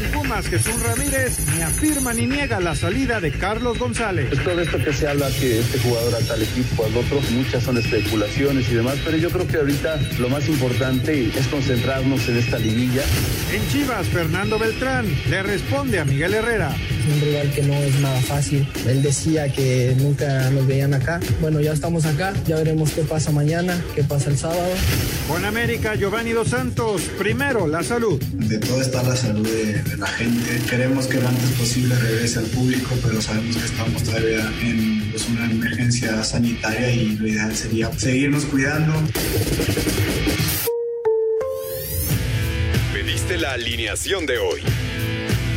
En Pumas, Jesús Ramírez ni afirma ni niega la salida de Carlos González. Todo esto que se habla que este jugador a tal equipo, al otro, muchas son especulaciones y demás, pero yo creo que ahorita lo más importante es concentrarnos en esta liguilla. En Chivas, Fernando Beltrán le responde a Miguel Herrera. Un rival que no es nada fácil. Él decía que nunca nos veían acá. Bueno, ya estamos acá, ya veremos qué pasa mañana, qué pasa el sábado. Con América, Giovanni Dos Santos, primero la salud. De todo está la salud de, de la gente. Queremos que lo antes posible regrese al público, pero sabemos que estamos todavía en pues, una emergencia sanitaria y lo ideal sería seguirnos cuidando. Pediste la alineación de hoy.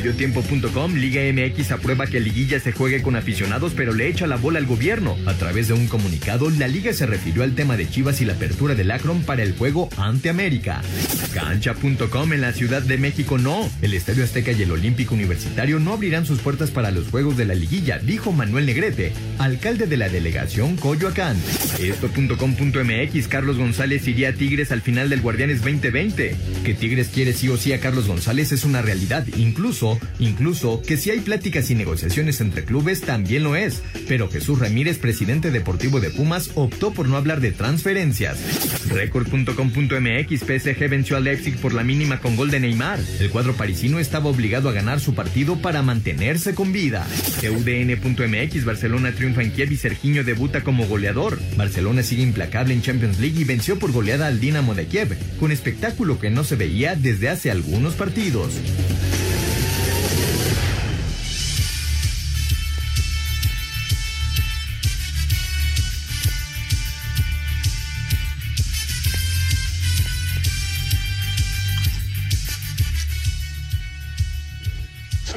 Mediotiempo.com, Liga MX aprueba que Liguilla se juegue con aficionados, pero le echa la bola al gobierno. A través de un comunicado, la Liga se refirió al tema de Chivas y la apertura del Akron para el juego ante América. Cancha.com, en la Ciudad de México no. El Estadio Azteca y el Olímpico Universitario no abrirán sus puertas para los juegos de la Liguilla, dijo Manuel Negrete, alcalde de la delegación Coyoacán. Esto.com.mx, Carlos González iría a Tigres al final del Guardianes 2020. Que Tigres quiere sí o sí a Carlos González es una realidad, incluso incluso que si hay pláticas y negociaciones entre clubes también lo es, pero Jesús Ramírez, presidente deportivo de Pumas, optó por no hablar de transferencias. Record.com.mx PSG venció al Leipzig por la mínima con gol de Neymar. El cuadro parisino estaba obligado a ganar su partido para mantenerse con vida. UDN.mx Barcelona triunfa en Kiev y Serginho debuta como goleador. Barcelona sigue implacable en Champions League y venció por goleada al Dinamo de Kiev, con espectáculo que no se veía desde hace algunos partidos.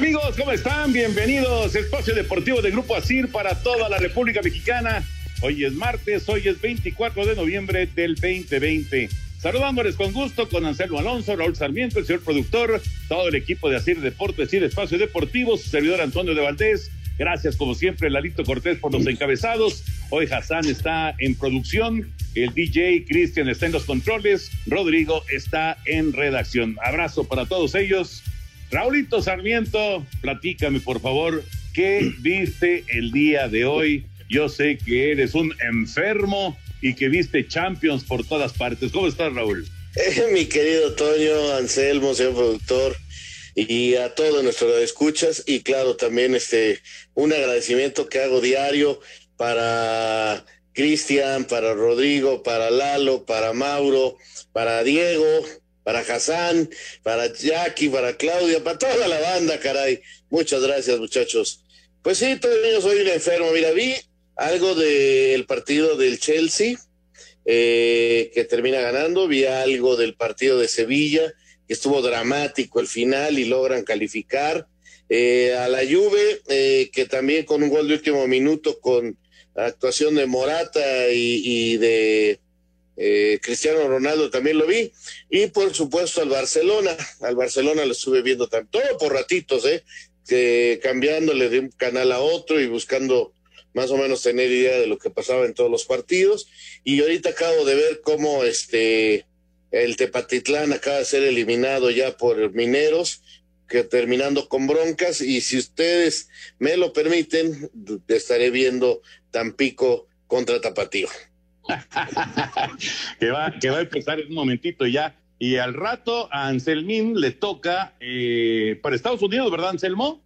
Amigos, ¿cómo están? Bienvenidos. Espacio Deportivo de Grupo ASIR para toda la República Mexicana. Hoy es martes, hoy es 24 de noviembre del 2020. Saludándoles con gusto con Anselmo Alonso, Raúl Sarmiento, el señor productor, todo el equipo de ASIR Deportes y Espacio Deportivo, su servidor Antonio de Valdés. Gracias, como siempre, Lalito Cortés por los encabezados. Hoy Hassan está en producción, el DJ Cristian está en los controles, Rodrigo está en redacción. Abrazo para todos ellos. Raulito Sarmiento, platícame por favor, ¿qué viste el día de hoy? Yo sé que eres un enfermo y que viste Champions por todas partes. ¿Cómo estás, Raúl? Eh, mi querido Toño, Anselmo, señor productor, y a todos nuestros escuchas, y claro, también este un agradecimiento que hago diario para Cristian, para Rodrigo, para Lalo, para Mauro, para Diego, para Hassan, para Jackie, para Claudia, para toda la banda, caray. Muchas gracias, muchachos. Pues sí, todavía soy un enfermo. Mira, vi algo del partido del Chelsea, eh, que termina ganando, vi algo del partido de Sevilla, que estuvo dramático el final y logran calificar. Eh, a la Juve, eh, que también con un gol de último minuto, con actuación de Morata y de eh, Cristiano Ronaldo también lo vi, y por supuesto al Barcelona, al Barcelona lo estuve viendo también, todo por ratitos, ¿eh? Que cambiándole de un canal a otro y buscando más o menos tener idea de lo que pasaba en todos los partidos, y ahorita acabo de ver cómo este el Tepatitlán acaba de ser eliminado ya por Mineros, que terminando con broncas y si ustedes me lo permiten, estaré viendo Tampico contra Tapatío. que, va, que va a empezar en un momentito ya. Y al rato a Anselmín le toca eh, para Estados Unidos, ¿verdad, Anselmo?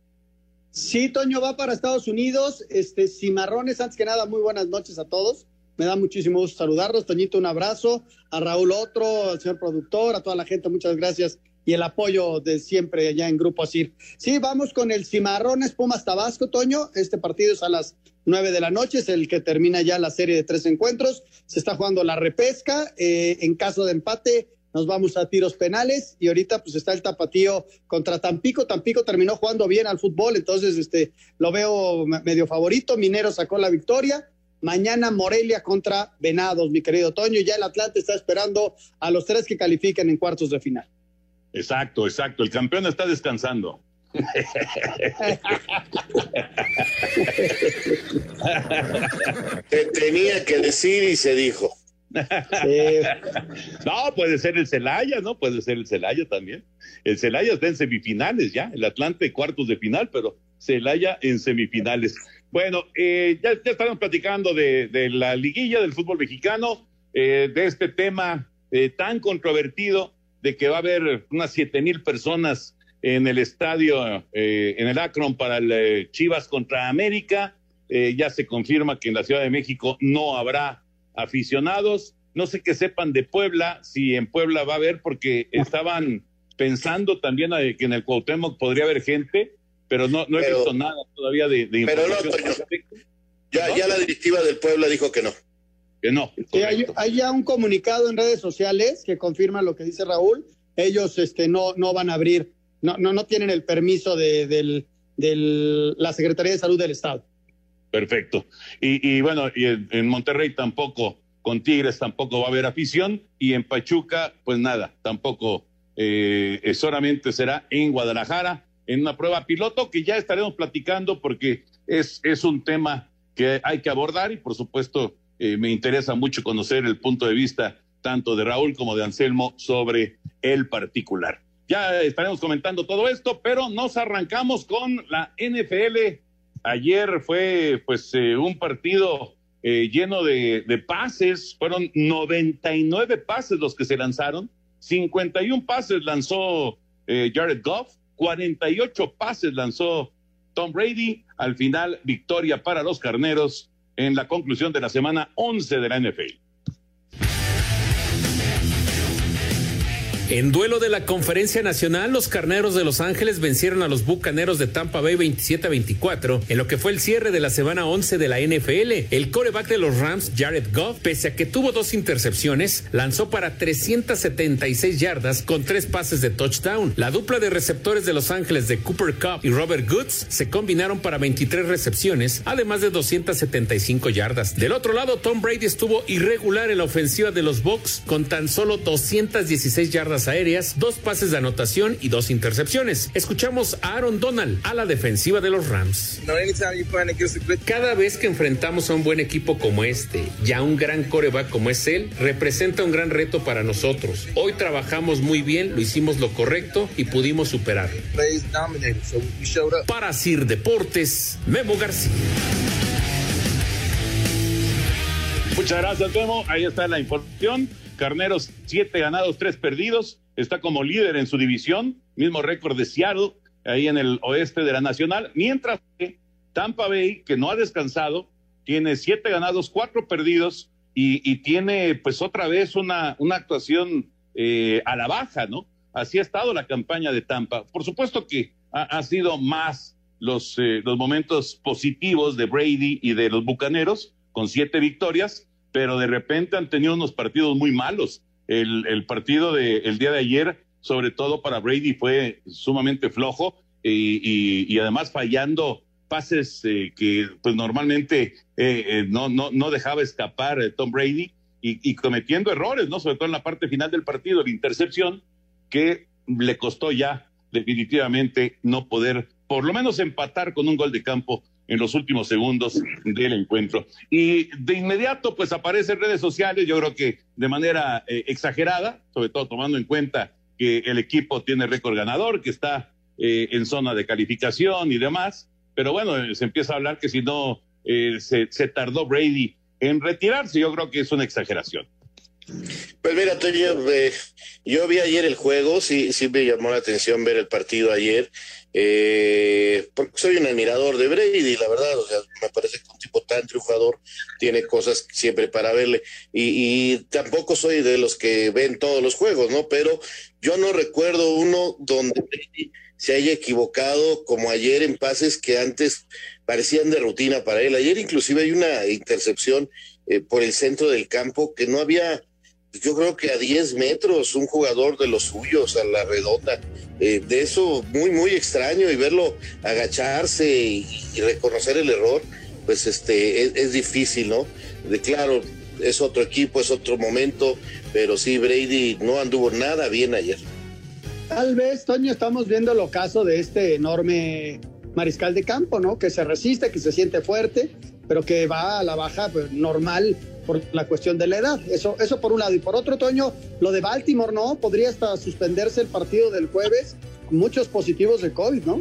Sí, Toño va para Estados Unidos. Este, Cimarrones, antes que nada, muy buenas noches a todos. Me da muchísimo gusto saludarlos. Toñito, un abrazo. A Raúl otro, al señor productor, a toda la gente, muchas gracias. Y el apoyo de siempre allá en Grupo Asir. Sí, vamos con el Cimarrones Pumas Tabasco, Toño. Este partido es a las nueve de la noche, es el que termina ya la serie de tres encuentros. Se está jugando la repesca. Eh, en caso de empate, nos vamos a tiros penales y ahorita pues está el tapatío contra Tampico. Tampico terminó jugando bien al fútbol, entonces este lo veo medio favorito. Minero sacó la victoria. Mañana Morelia contra Venados, mi querido Toño. Ya el Atlante está esperando a los tres que califican en cuartos de final. Exacto, exacto. El campeón está descansando. tenía que decir y se dijo. no, puede ser el Celaya, ¿no? Puede ser el Celaya también. El Celaya está en semifinales ya, el Atlante cuartos de final, pero Celaya en semifinales. Bueno, eh, ya, ya, estamos platicando de, de, la liguilla del fútbol mexicano, eh, de este tema eh, tan controvertido de que va a haber unas siete mil personas en el estadio, en el Akron para el Chivas contra América. ya se confirma que en la Ciudad de México no habrá aficionados. No sé qué sepan de Puebla, si en Puebla va a haber, porque estaban pensando también que en el Cuauhtémoc podría haber gente, pero no, no he visto nada todavía de, de Pero no, ya, ya la directiva del Puebla dijo que no. Que no. Sí, hay, hay, ya un comunicado en redes sociales que confirma lo que dice Raúl. Ellos este, no, no van a abrir, no, no, no tienen el permiso de, del, del, la Secretaría de Salud del Estado. Perfecto. Y, y bueno, y en, en, Monterrey tampoco, con Tigres tampoco va a haber afición, y en Pachuca, pues nada, tampoco eh, solamente será en Guadalajara, en una prueba piloto que ya estaremos platicando porque es, es un tema que hay que abordar y por supuesto eh, me interesa mucho conocer el punto de vista tanto de Raúl como de Anselmo sobre el particular. Ya estaremos comentando todo esto, pero nos arrancamos con la NFL Ayer fue pues eh, un partido eh, lleno de, de, pases, fueron 99 pases los que se lanzaron, 51 pases lanzó Jared Goff, 48 pases lanzó Tom Brady, al final victoria para los carneros en la conclusión de la semana 11 de la NFL. En duelo de la Conferencia Nacional, los Carneros de Los Ángeles vencieron a los Bucaneros de Tampa Bay 27 a 24 en lo que fue el cierre de la semana 11 de la NFL. El coreback de los Rams, Jared Goff, pese a que tuvo dos intercepciones, lanzó para 376 yardas con tres pases de touchdown. La dupla de receptores de Los Ángeles de Cooper Cup y Robert Goods se combinaron para 23 recepciones, además de 275 yardas. Del otro lado, Tom Brady estuvo irregular en la ofensiva de los Bucks con tan solo 216 yardas aéreas, dos pases de anotación y dos intercepciones. Escuchamos a Aaron Donald a la defensiva de los Rams. Cada vez que enfrentamos a un buen equipo como este y a un gran coreback como es él, representa un gran reto para nosotros. Hoy trabajamos muy bien, lo hicimos lo correcto y pudimos superarlo. Para Sir Deportes, Memo García. Muchas gracias, Memo. Ahí está la información. Carneros, siete ganados, tres perdidos. Está como líder en su división, mismo récord de Seattle, ahí en el oeste de la Nacional. Mientras que Tampa Bay, que no ha descansado, tiene siete ganados, cuatro perdidos y, y tiene pues otra vez una, una actuación eh, a la baja, ¿no? Así ha estado la campaña de Tampa. Por supuesto que ha, ha sido más los, eh, los momentos positivos de Brady y de los Bucaneros, con siete victorias, pero de repente han tenido unos partidos muy malos. El, partido del el día de ayer, sobre todo para Brady, fue sumamente flojo y, además fallando pases eh, que pues normalmente eh, eh, no, no, no dejaba escapar Tom Brady y, y, cometiendo errores, ¿no? Sobre todo en la parte final del partido, la intercepción que le costó ya definitivamente no poder por lo menos empatar con un gol de campo en los últimos segundos del encuentro. Y de inmediato, pues aparece en redes sociales, yo creo que de manera eh, exagerada, sobre todo tomando en cuenta que el equipo tiene récord ganador, que está eh, en zona de calificación y demás. Pero bueno, se empieza a hablar que si no eh, se tardó Brady en retirarse, yo creo que es una exageración. Pues mira, Toño, yo vi ayer el juego, sí, sí me llamó la atención ver el partido ayer, eh, porque soy un admirador de Brady, la verdad, o sea, me parece que un tipo tan triunfador tiene cosas siempre para verle, y, y tampoco soy de los que ven todos los juegos, ¿no? Pero yo no recuerdo uno donde Brady se haya equivocado como ayer en pases que antes parecían de rutina para él. Ayer inclusive hay una intercepción eh, por el centro del campo que no había yo creo que a 10 metros un jugador de los suyos a la redonda. Eh, de eso muy, muy extraño y verlo agacharse y, reconocer el error, pues este es, es, difícil, ¿no? De claro, es otro equipo, es otro momento, pero sí, Brady no anduvo nada bien ayer. Tal vez, Toño, estamos viendo el ocaso de este enorme mariscal de campo, ¿no? Que se resiste, que se siente fuerte, pero que va a la baja pues, normal por la cuestión de la edad. Eso, eso por un lado. Y por otro, Toño, lo de Baltimore, ¿no? Podría hasta suspenderse el partido del jueves muchos positivos de COVID, ¿no?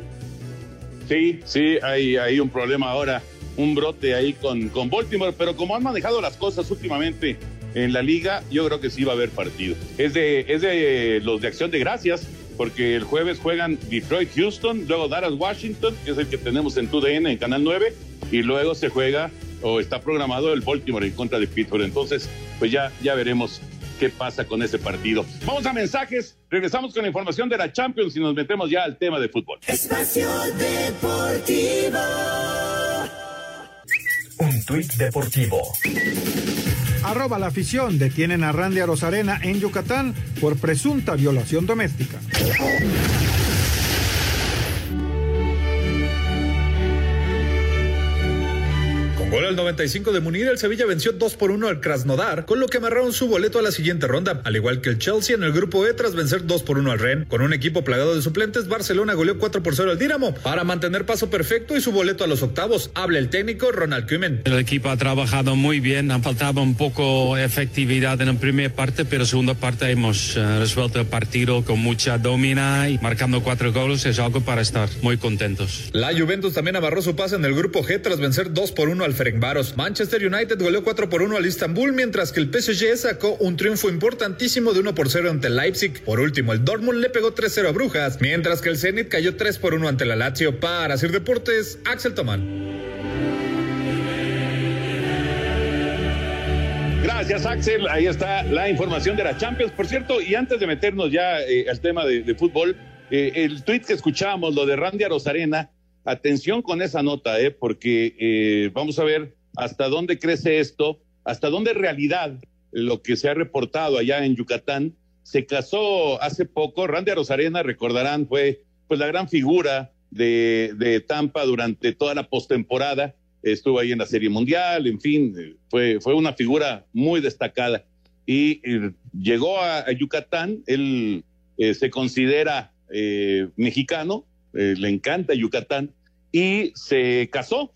Sí, sí, hay, hay un problema ahora, un brote ahí con, con Baltimore, pero como han manejado las cosas últimamente en la liga, yo creo que sí va a haber partido. Es de, es de los de acción de gracias, porque el jueves juegan Detroit, Houston, luego Dallas, Washington, que es el que tenemos en TUDN en Canal 9, y luego se juega o está programado el Baltimore en contra de Pittsburgh. Entonces, pues ya, ya veremos qué pasa con ese partido. Vamos a mensajes, regresamos con la información de la Champions y nos metemos ya al tema de fútbol. Espacio Deportivo. Un tuit deportivo. Arroba la afición detienen a Randy Rosarena en Yucatán por presunta violación doméstica. Gol al 95 de Munir, el Sevilla venció 2 por 1 al Krasnodar, con lo que amarraron su boleto a la siguiente ronda, al igual que el Chelsea en el grupo E tras vencer 2 por 1 al Ren. Con un equipo plagado de suplentes, Barcelona goleó 4 por 0 al Dinamo para mantener paso perfecto y su boleto a los octavos. Habla el técnico Ronald Koeman. El equipo ha trabajado muy bien, ha faltado un poco efectividad en la primera parte, pero segunda parte hemos uh, resuelto el partido con mucha domina y marcando cuatro goles es algo para estar muy contentos. La Juventus también amarró su pase en el grupo G tras vencer 2 por 1 al Ferencváros. Manchester United goleó 4 por 1 al Istanbul, mientras que el PSG sacó un triunfo importantísimo de 1 por 0 ante Leipzig. Por último, el Dortmund le pegó 3-0 a Brujas, mientras que el Zenit cayó 3 por 1 ante la Lazio. Para hacer deportes, Axel Tomán. Gracias, Axel. Ahí está la información de la Champions. Por cierto, y antes de meternos ya eh, al tema de, fútbol, eh, el tweet que escuchábamos, lo de Randy Rosarena, atención con esa nota, eh, porque eh, vamos a ver hasta dónde crece esto, hasta dónde en realidad lo que se ha reportado allá en Yucatán. Se casó hace poco, Randy Rosarena, recordarán, fue pues la gran figura de, de Tampa durante toda la postemporada, estuvo ahí en la Serie Mundial, en fin, fue, fue una figura muy destacada. Y eh, llegó a, a, Yucatán, él eh, se considera eh, mexicano, le encanta Yucatán, y se casó,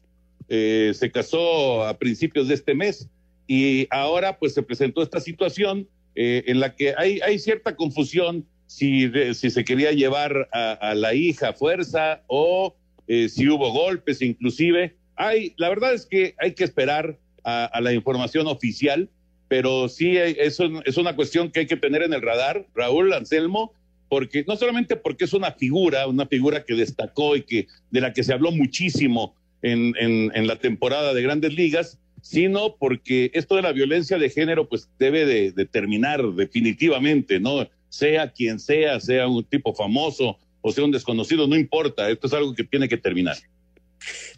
eh, se casó a principios de este mes y ahora pues se presentó esta situación eh, en la que hay, hay cierta confusión si, si se quería llevar a, la hija a fuerza o eh, si hubo golpes inclusive. Hay, la verdad es que hay que esperar a, la información oficial, pero sí es, es una cuestión que hay que tener en el radar, Raúl Anselmo, porque no solamente porque es una figura, una figura que destacó y que de la que se habló muchísimo en, en, la temporada de grandes ligas, sino porque esto de la violencia de género pues debe de, terminar definitivamente, ¿no? Sea quien sea, sea un tipo famoso o sea un desconocido, no importa, esto es algo que tiene que terminar.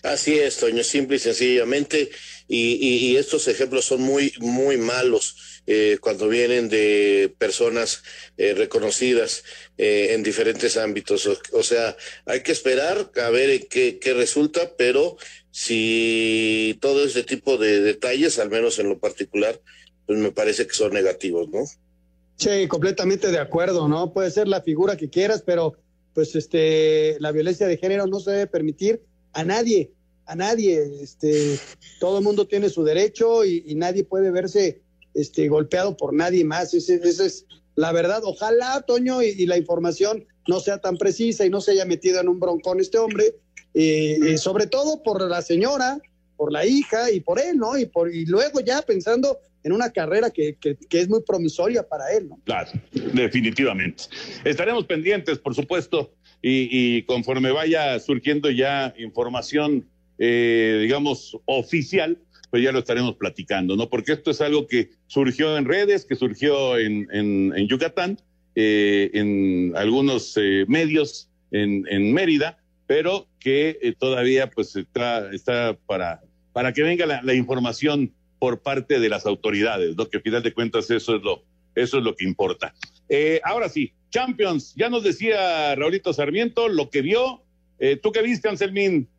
Así es, Toño, simple y sencillamente, y, y, y estos ejemplos son muy, muy malos eh, cuando vienen de personas eh, reconocidas eh, en diferentes ámbitos. O, sea, hay que esperar a ver qué, qué resulta, pero si todo este tipo de detalles, al menos en lo particular, pues me parece que son negativos, ¿no? Sí, completamente de acuerdo, ¿no? Puede ser la figura que quieras, pero pues este la violencia de género no se debe permitir a nadie, a nadie. Este, todo el mundo tiene su derecho y nadie puede verse este, golpeado por nadie más. Ese, es la verdad, ojalá, Toño, y, la información no sea tan precisa y no se haya metido en un broncón este hombre, eh, eh, sobre todo por la señora, por la hija y por él, ¿no? Y, por, y luego ya pensando en una carrera que, que, es muy promisoria para él, ¿no? Claro, definitivamente. Estaremos pendientes, por supuesto, y, y conforme vaya surgiendo ya información, eh, digamos, oficial, pues ya lo estaremos platicando, ¿no? Porque esto es algo que surgió en redes, que surgió en, en, Yucatán, eh, en algunos eh, medios en, en, Mérida, pero que eh, todavía pues está, está para, para que venga la, información por parte de las autoridades, ¿no? Que al final de cuentas eso es lo, eso es lo que importa. Ahora sí, Champions, ya nos decía Raulito Sarmiento lo que vio. ¿Tú qué viste, Anselmín?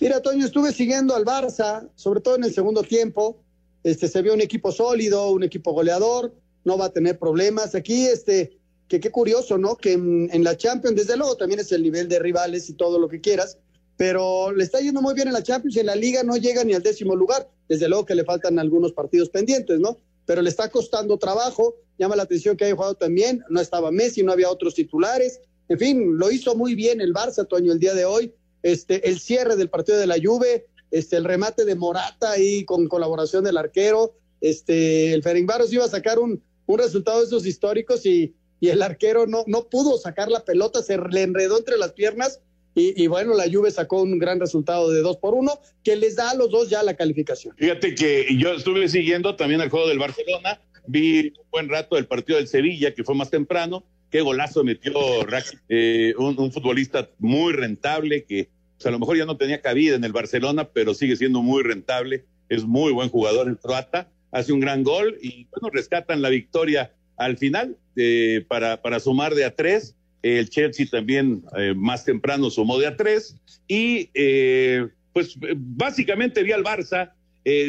Mira, Toño, estuve siguiendo al Barça, sobre todo en el segundo tiempo. Este, se vio un equipo sólido, un equipo goleador, no va a tener problemas. Aquí, este, que qué curioso, ¿no? Que en, en, la Champions, desde luego, también es el nivel de rivales y todo lo que quieras, pero le está yendo muy bien en la Champions y en la Liga no llega ni al décimo lugar. Desde luego que le faltan algunos partidos pendientes, ¿no? Pero le está costando trabajo. Llama la atención que haya jugado también. No estaba Messi, no había otros titulares. En fin, lo hizo muy bien el Barça, Toño, el día de hoy este, el cierre del partido de la Juve, este, el remate de Morata ahí con colaboración del arquero, este, el Ferencváros iba a sacar un, un resultado de esos históricos y, y, el arquero no, no pudo sacar la pelota, se le enredó entre las piernas y, bueno, la Juve sacó un gran resultado de dos por uno que les da a los dos ya la calificación. Fíjate que yo estuve siguiendo también el juego del Barcelona, vi un buen rato el partido del Sevilla, que fue más temprano, qué golazo metió eh, un, futbolista muy rentable que sea, a lo mejor ya no tenía cabida en el Barcelona, pero sigue siendo muy rentable, es muy buen jugador el croata, hace un gran gol y bueno, rescatan la victoria al final eh, para, para sumar de a tres. El Chelsea también eh, más temprano sumó de a tres y eh, pues básicamente vi al Barça.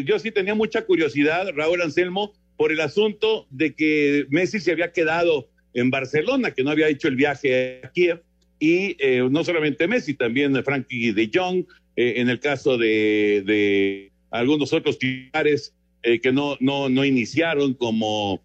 yo sí tenía mucha curiosidad, Raúl Anselmo, por el asunto de que Messi se había quedado en Barcelona, que no había hecho el viaje a Kiev y eh, no solamente Messi, también Frankie de Jong, eh, en el caso de, de algunos otros titulares eh, que no, no, no iniciaron, como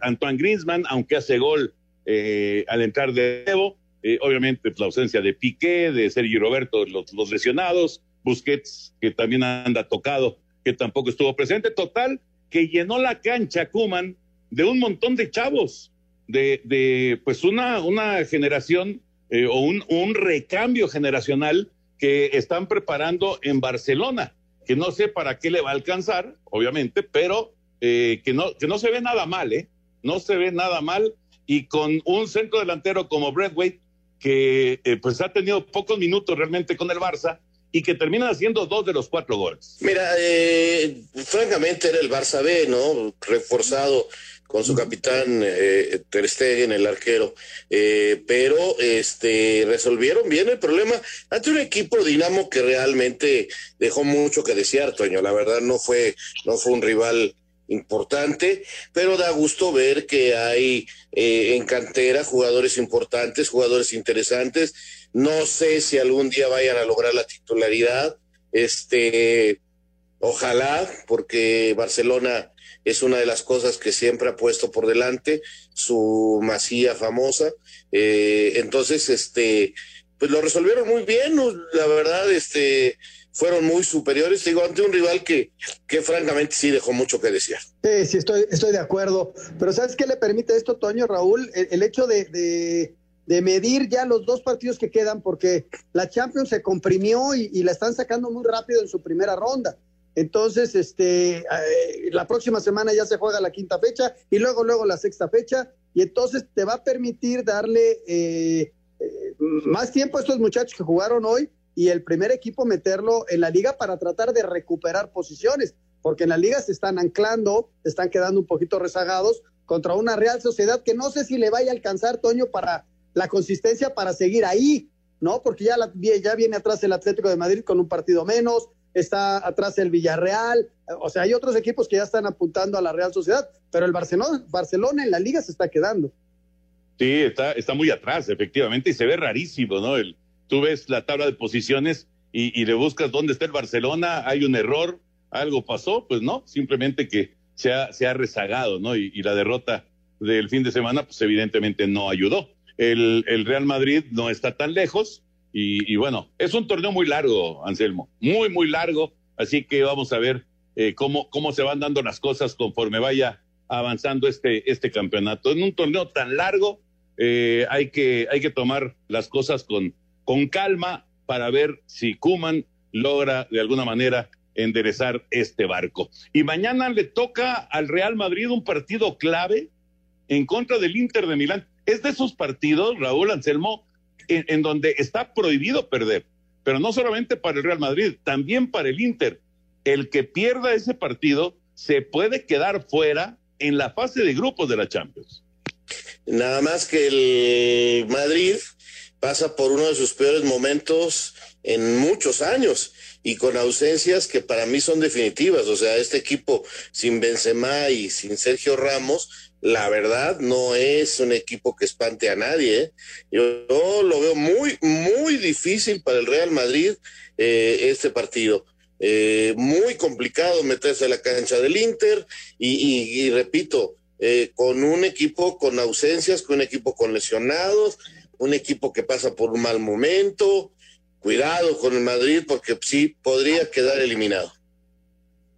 Antoine Griezmann, aunque hace gol al entrar de nuevo, obviamente pues, la ausencia de Piqué, de Sergio Roberto, los, los lesionados, Busquets, que también anda tocado, que tampoco estuvo presente, total, que llenó la cancha Kuman de un montón de chavos, de, de pues una, una generación eh, o un, un, recambio generacional que están preparando en Barcelona, que no sé para qué le va a alcanzar, obviamente, pero eh, que, no, que no se ve nada mal, ¿eh? No se ve nada mal y con un centro delantero como Bradway, que eh, pues ha tenido pocos minutos realmente con el Barça y que termina haciendo dos de los cuatro goles. Mira, eh, francamente era el Barça B, ¿no? Reforzado con su capitán eh, Ter Stegen, el arquero, eh, pero este resolvieron bien el problema ante un equipo Dinamo que realmente dejó mucho que desear, Toño. La verdad no fue no fue un rival importante, pero da gusto ver que hay eh, en cantera jugadores importantes, jugadores interesantes. No sé si algún día vayan a lograr la titularidad. Este, ojalá, porque Barcelona es una de las cosas que siempre ha puesto por delante, su masía famosa. Eh, entonces, este, pues lo resolvieron muy bien, la verdad, este, fueron muy superiores, digo, ante un rival que, que francamente sí dejó mucho que desear. Sí, sí, estoy, estoy de acuerdo. Pero ¿sabes qué le permite esto, Toño, Raúl? El, hecho de, de, medir ya los dos partidos que quedan, porque la Champions se comprimió y la están sacando muy rápido en su primera ronda. Entonces, este, eh, la próxima semana ya se juega la quinta fecha y luego, luego la sexta fecha. Y entonces te va a permitir darle eh, eh, más tiempo a estos muchachos que jugaron hoy y el primer equipo meterlo en la liga para tratar de recuperar posiciones, porque en la liga se están anclando, están quedando un poquito rezagados contra una Real Sociedad que no sé si le vaya a alcanzar, Toño, para la consistencia para seguir ahí, ¿no? Porque ya, la, ya viene atrás el Atlético de Madrid con un partido menos, está atrás el Villarreal, o sea, hay otros equipos que ya están apuntando a la Real Sociedad, pero el Barcelona, Barcelona en la liga se está quedando. Sí, está, está muy atrás, efectivamente, y se ve rarísimo, ¿no? El, tú ves la tabla de posiciones y, y le buscas dónde está el Barcelona, hay un error, algo pasó, pues no, simplemente que se ha, se ha rezagado, ¿no? Y, y la derrota del fin de semana, pues evidentemente no ayudó. El, el Real Madrid no está tan lejos y, y, bueno, es un torneo muy largo, Anselmo, muy, muy largo, así que vamos a ver eh, cómo, cómo se van dando las cosas conforme vaya avanzando este, este campeonato. En un torneo tan largo eh, hay, que, hay que tomar las cosas con, con calma para ver si Kuman logra de alguna manera enderezar este barco. Y mañana le toca al Real Madrid un partido clave en contra del Inter de Milán. Es de esos partidos, Raúl Anselmo, en, donde está prohibido perder, pero no solamente para el Real Madrid, también para el Inter. El que pierda ese partido se puede quedar fuera en la fase de grupos de la Champions. Nada más que el Madrid pasa por uno de sus peores momentos en muchos años y con ausencias que para mí son definitivas. O sea, este equipo sin Benzema y sin Sergio Ramos, la verdad no es un equipo que espante a nadie. ¿eh? Yo, yo, lo veo muy, muy difícil para el Real Madrid eh, este partido. Eh, muy complicado meterse a la cancha del Inter y, repito, con un equipo con ausencias, con un equipo con lesionados, un equipo que pasa por un mal momento. Cuidado con el Madrid porque sí podría quedar eliminado.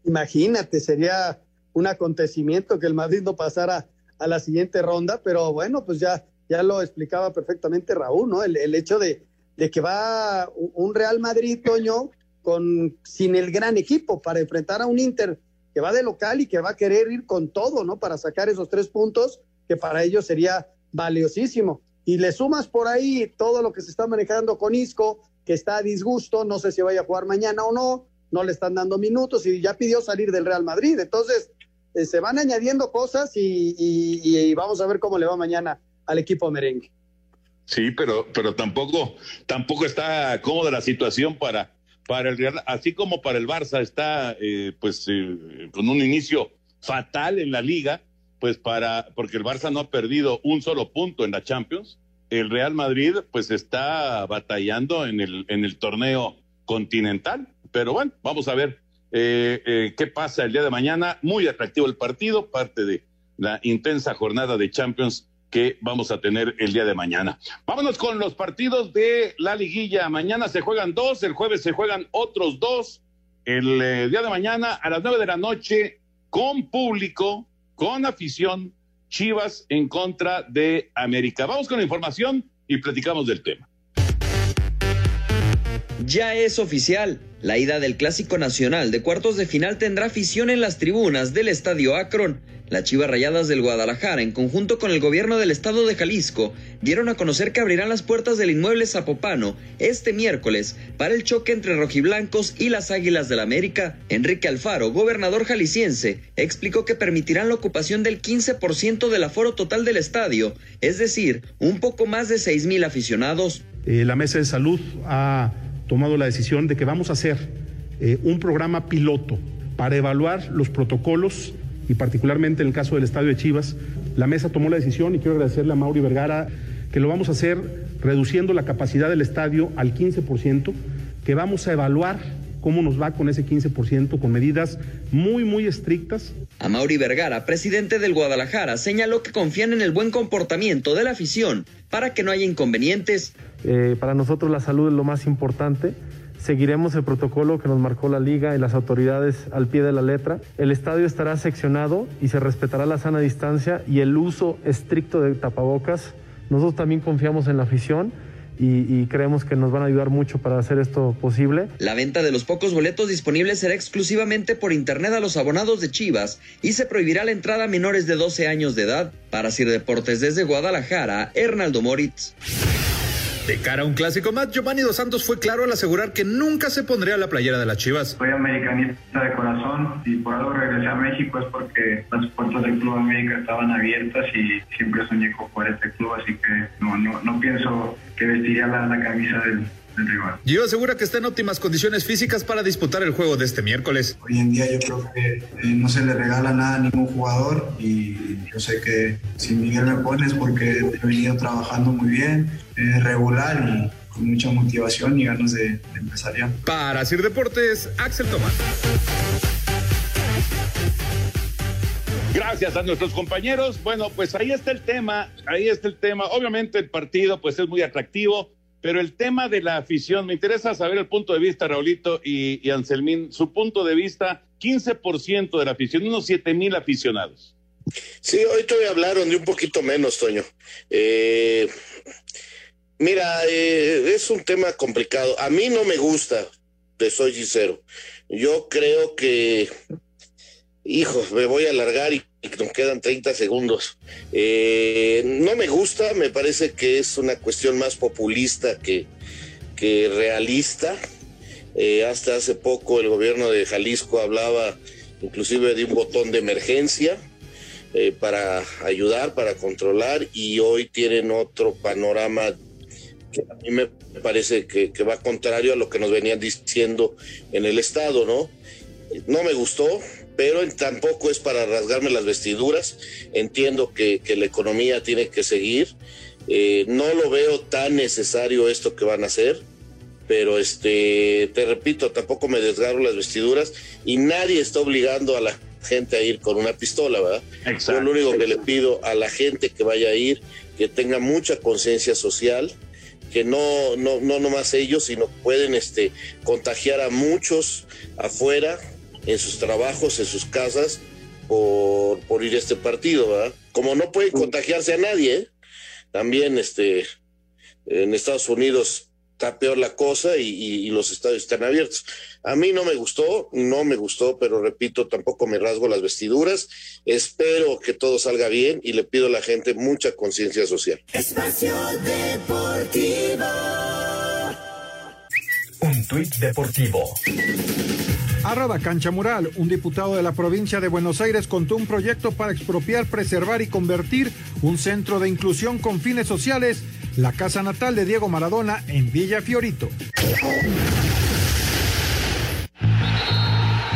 Imagínate, sería un acontecimiento que el Madrid no pasara a la siguiente ronda, pero bueno, pues ya, ya lo explicaba perfectamente Raúl, ¿no? El, el hecho de, de, que va un Real Madrid, Toño, con, sin el gran equipo para enfrentar a un Inter que va de local y que va a querer ir con todo, ¿no? Para sacar esos tres puntos que para ellos sería valiosísimo. Y le sumas por ahí todo lo que se está manejando con Isco, que está a disgusto, no sé si vaya a jugar mañana o no, no le están dando minutos y ya pidió salir del Real Madrid. Entonces, eh, se van añadiendo cosas y, y, y, vamos a ver cómo le va mañana al equipo merengue. Sí, pero, pero tampoco, tampoco está cómoda la situación para, para el Real, así como para el Barça está eh, pues eh, con un inicio fatal en la liga, pues para, porque el Barça no ha perdido un solo punto en la Champions, el Real Madrid pues está batallando en el, en el torneo continental, pero bueno, vamos a ver eh, eh, qué pasa el día de mañana, muy atractivo el partido, parte de la intensa jornada de Champions que vamos a tener el día de mañana. Vámonos con los partidos de la liguilla. Mañana se juegan dos, el jueves se juegan otros dos. El eh, día de mañana a las nueve de la noche, con público, con afición, Chivas en contra de América. Vamos con la información y platicamos del tema. Ya es oficial. La ida del Clásico Nacional de cuartos de final tendrá afición en las tribunas del Estadio Akron. Las Chivas Rayadas del Guadalajara, en conjunto con el gobierno del estado de Jalisco, dieron a conocer que abrirán las puertas del inmueble Zapopano este miércoles para el choque entre rojiblancos y las Águilas del América. Enrique Alfaro, gobernador jalisciense, explicó que permitirán la ocupación del 15% del aforo total del estadio, es decir, un poco más de 6 mil aficionados. Eh, la Mesa de Salud ha tomado la decisión de que vamos a hacer eh, un programa piloto para evaluar los protocolos y particularmente en el caso del estadio de Chivas, la mesa tomó la decisión y quiero agradecerle a Mauri Vergara que lo vamos a hacer reduciendo la capacidad del estadio al 15%, que vamos a evaluar cómo nos va con ese 15% con medidas muy, muy estrictas. A Mauri Vergara, presidente del Guadalajara, señaló que confían en el buen comportamiento de la afición para que no haya inconvenientes. Eh, para nosotros la salud es lo más importante. Seguiremos el protocolo que nos marcó la liga y las autoridades al pie de la letra. El estadio estará seccionado y se respetará la sana distancia y el uso estricto de tapabocas. Nosotros también confiamos en la afición. Y, creemos que nos van a ayudar mucho para hacer esto posible. La venta de los pocos boletos disponibles será exclusivamente por internet a los abonados de Chivas y se prohibirá la entrada a menores de 12 años de edad. Para Sir Deportes desde Guadalajara, Hernaldo Moritz. De cara a un clásico más, Giovanni Dos Santos fue claro al asegurar que nunca se pondría la playera de las Chivas. Soy americanista de corazón y por algo regresé a México es porque las puertas del Club América estaban abiertas y siempre soñé con jugar este club, así que no, no, no pienso que vestiría la, la camisa del, Gio asegura que está en óptimas condiciones físicas para disputar el juego de este miércoles. Hoy en día yo creo que eh, no se le regala nada a ningún jugador y yo sé que si Miguel me pone es porque he venido trabajando muy bien, eh, regular y con mucha motivación y ganas de, de empezar ya. Para Sir Deportes, Axel Tomás. Gracias a nuestros compañeros. Bueno, pues ahí está el tema, ahí está el tema. Obviamente el partido pues es muy atractivo, pero el tema de la afición, me interesa saber el punto de vista, Raulito y, y Anselmín, su punto de vista, 15% de la afición, unos 7 mil aficionados. Sí, hoy todavía hablaron de un poquito menos, Toño. Eh, mira, eh, es un tema complicado. A mí no me gusta, te soy sincero. Yo creo que, hijo, me voy a alargar y nos quedan 30 segundos. Eh, no me gusta, me parece que es una cuestión más populista que, que realista. Eh, hasta hace poco el gobierno de Jalisco hablaba inclusive de un botón de emergencia eh, para ayudar, para controlar, y hoy tienen otro panorama que a mí me parece que, que, va contrario a lo que nos venían diciendo en el Estado, ¿no? No me gustó, pero tampoco es para rasgarme las vestiduras. Entiendo que, que la economía tiene que seguir. Eh, no lo veo tan necesario esto que van a hacer, pero este, te repito, tampoco me desgarro las vestiduras y nadie está obligando a la gente a ir con una pistola, ¿verdad? Exacto. Yo lo único que le pido a la gente que vaya a ir, que tenga mucha conciencia social, que no, no, no nomás ellos, sino pueden este, contagiar a muchos afuera, en sus trabajos, en sus casas, por, por ir a este partido, ¿verdad? Como no pueden contagiarse a nadie, ¿eh? también este, en Estados Unidos está peor la cosa y, y, y, los estadios están abiertos. A mí no me gustó, no me gustó, pero repito, tampoco me rasgo las vestiduras. Espero que todo salga bien y le pido a la gente mucha conciencia social. Espacio Deportivo. Un tuit deportivo. Arroba Cancha Mural, un diputado de la provincia de Buenos Aires contó un proyecto para expropiar, preservar y convertir un centro de inclusión con fines sociales, la casa natal de Diego Maradona en Villa Fiorito.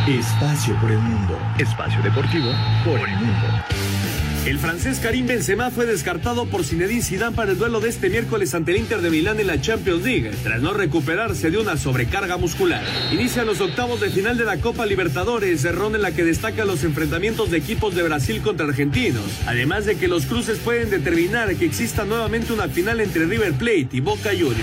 Espacio por el mundo. Espacio deportivo por el mundo. El francés Karim Benzema fue descartado por Zinedine Zidane para el duelo de este miércoles ante el Inter de Milán en la Champions League, tras no recuperarse de una sobrecarga muscular. Inician los octavos de final de la Copa Libertadores, ronda en la que destacan los enfrentamientos de equipos de Brasil contra argentinos, además de que los cruces pueden determinar que exista nuevamente una final entre River Plate y Boca Juniors.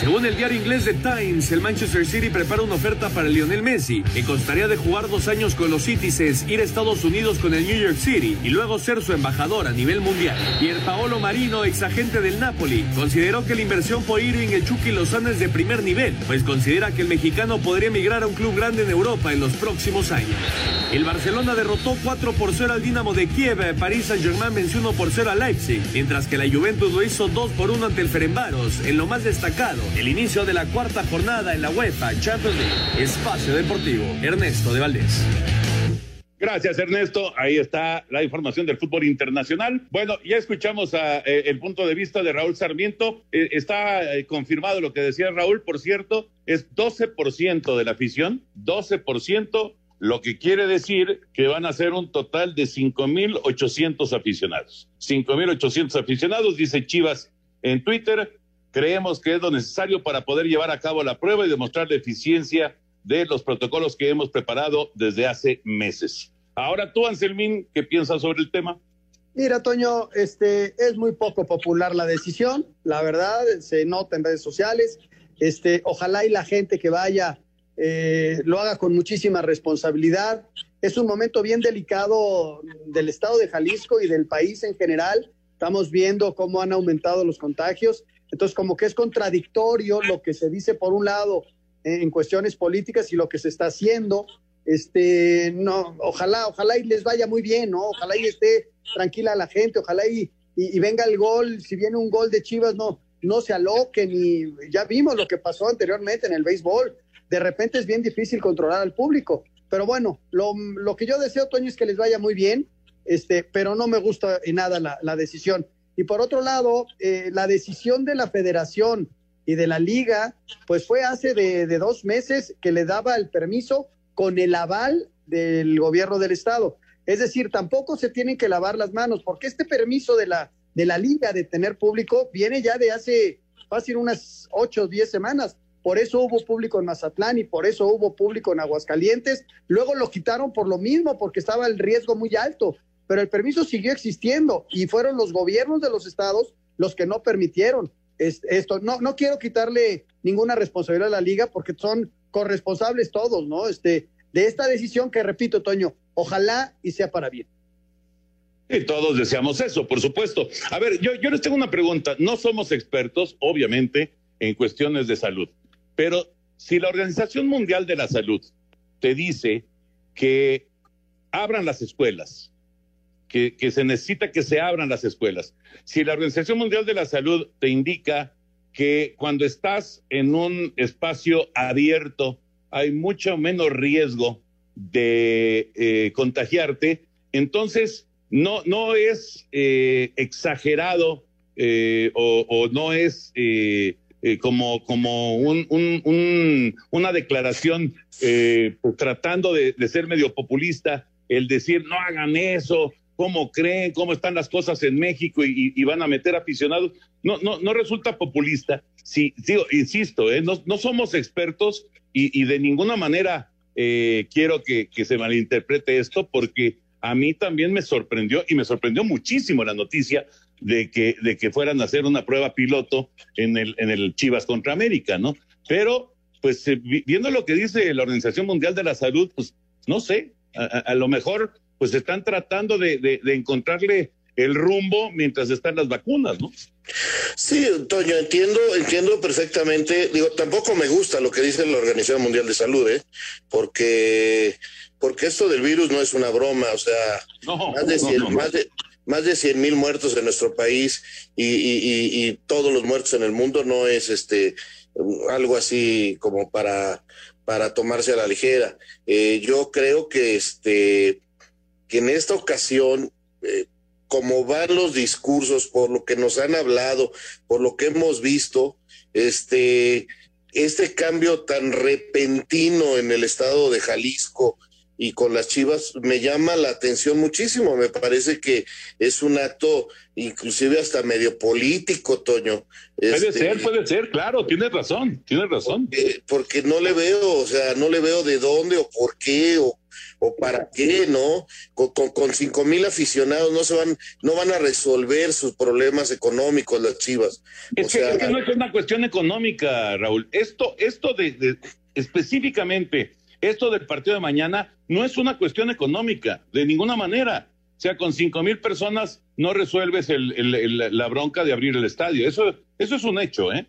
Según el diario inglés The Times, el Manchester City prepara una oferta para Lionel Messi, que constaría de jugar dos años con los Citizens, ir a Estados Unidos con el New York City y luego ser su embajador a nivel mundial. Pierpaolo Marino, ex agente del Napoli, consideró que la inversión por Irving el Chucky Lozano de primer nivel, pues considera que el mexicano podría emigrar a un club grande en Europa en los próximos años. El Barcelona derrotó 4 por 0 al Dinamo de Kiev, París Saint-Germain venció 1 por 0 a Leipzig, mientras que la Juventus lo hizo 2 por 1 ante el Ferenbaros, en lo más destacado, el inicio de la cuarta jornada en la UEFA Champions League. Espacio Deportivo, Ernesto de Valdés. Gracias, Ernesto. Ahí está la información del fútbol internacional. Bueno, ya escuchamos a, eh, el punto de vista de Raúl Sarmiento. Eh, está eh, confirmado lo que decía Raúl, por cierto, es 12% de la afición, 12%, lo que quiere decir que van a ser un total de 5.800 aficionados. 5.800 aficionados, dice Chivas en Twitter. Creemos que es lo necesario para poder llevar a cabo la prueba y demostrar la eficiencia de los protocolos que hemos preparado desde hace meses. Ahora tú, Anselmín, ¿qué piensas sobre el tema? Mira, Toño, este es muy poco popular la decisión, la verdad, se nota en redes sociales. Este, ojalá y la gente que vaya eh, lo haga con muchísima responsabilidad. Es un momento bien delicado del estado de Jalisco y del país en general. Estamos viendo cómo han aumentado los contagios. Entonces, como que es contradictorio lo que se dice por un lado en cuestiones políticas y lo que se está haciendo. Este, no, ojalá, ojalá y les vaya muy bien, ¿no? Ojalá y esté tranquila la gente, ojalá y, y, venga el gol, si viene un gol de Chivas, no, no se aloquen y ya vimos lo que pasó anteriormente en el béisbol. De repente es bien difícil controlar al público. Pero bueno, lo, lo que yo deseo, Toño, es que les vaya muy bien, este, pero no me gusta en nada la, la decisión. Y por otro lado, eh, la decisión de la federación y de la liga, pues fue hace de, de, dos meses que le daba el permiso con el aval del gobierno del estado. Es decir, tampoco se tienen que lavar las manos, porque este permiso de la, de la liga de tener público viene ya de hace fácil unas ocho o diez semanas. Por eso hubo público en Mazatlán y por eso hubo público en Aguascalientes. Luego lo quitaron por lo mismo, porque estaba el riesgo muy alto. pero el permiso siguió existiendo y fueron los gobiernos de los estados los que no permitieron esto. No, no quiero quitarle ninguna responsabilidad a la liga porque son corresponsables todos, ¿no? Este, de esta decisión que repito, Toño, ojalá y sea para bien. Y todos deseamos eso, por supuesto. A ver, yo, yo les tengo una pregunta. No somos expertos, obviamente, en cuestiones de salud, pero si la Organización Mundial de la Salud te dice que abran las escuelas, que, que, se necesita que se abran las escuelas, si la Organización Mundial de la Salud te indica que cuando estás en un espacio abierto hay mucho menos riesgo de eh, contagiarte, entonces no, no es eh, exagerado eh, o, no es como, como un, un, un, una declaración pues, tratando de, ser medio populista, el decir no hagan eso, cómo creen, cómo están las cosas en México y, van a meter aficionados. No, no, no resulta populista. Sí, digo, insisto, no, no somos expertos y, de ninguna manera quiero que, que se malinterprete esto porque a mí también me sorprendió y me sorprendió muchísimo la noticia de que, de que fueran a hacer una prueba piloto en el, en el Chivas contra América, ¿no? Pero, pues, eh, viendo lo que dice la Organización Mundial de la Salud, pues, no sé, a, a lo mejor, pues, están tratando de, de, de, encontrarle el rumbo mientras están las vacunas, ¿no? Sí, Toño, entiendo, entiendo perfectamente. Digo, tampoco me gusta lo que dice la Organización Mundial de Salud, ¿eh? Porque porque esto del virus no es una broma, o sea, no, más de 100 no, no, más de más de 100 mil muertos en nuestro país y, y, y, y, todos los muertos en el mundo no es este algo así como para, para tomarse a la ligera. Eh, yo creo que este que en esta ocasión eh, como van los discursos, por lo que nos han hablado, por lo que hemos visto, este, este cambio tan repentino en el estado de Jalisco, y con las Chivas me llama la atención muchísimo. Me parece que es un acto inclusive hasta medio político, Toño. Puede este, ser, puede ser, claro, tienes razón, tienes razón. Porque, porque, no le veo, o sea, no le veo de dónde o por qué o, o para qué, ¿no? Con, con, con cinco mil aficionados no se van, no van a resolver sus problemas económicos las Chivas. Es, que, sea, es que, no es una cuestión económica, Raúl. Esto, esto de, de específicamente esto del partido de mañana no es una cuestión económica, de ninguna manera. O sea, con cinco mil personas no resuelves el, el, el, la bronca de abrir el estadio. Eso, eso es un hecho, ¿eh?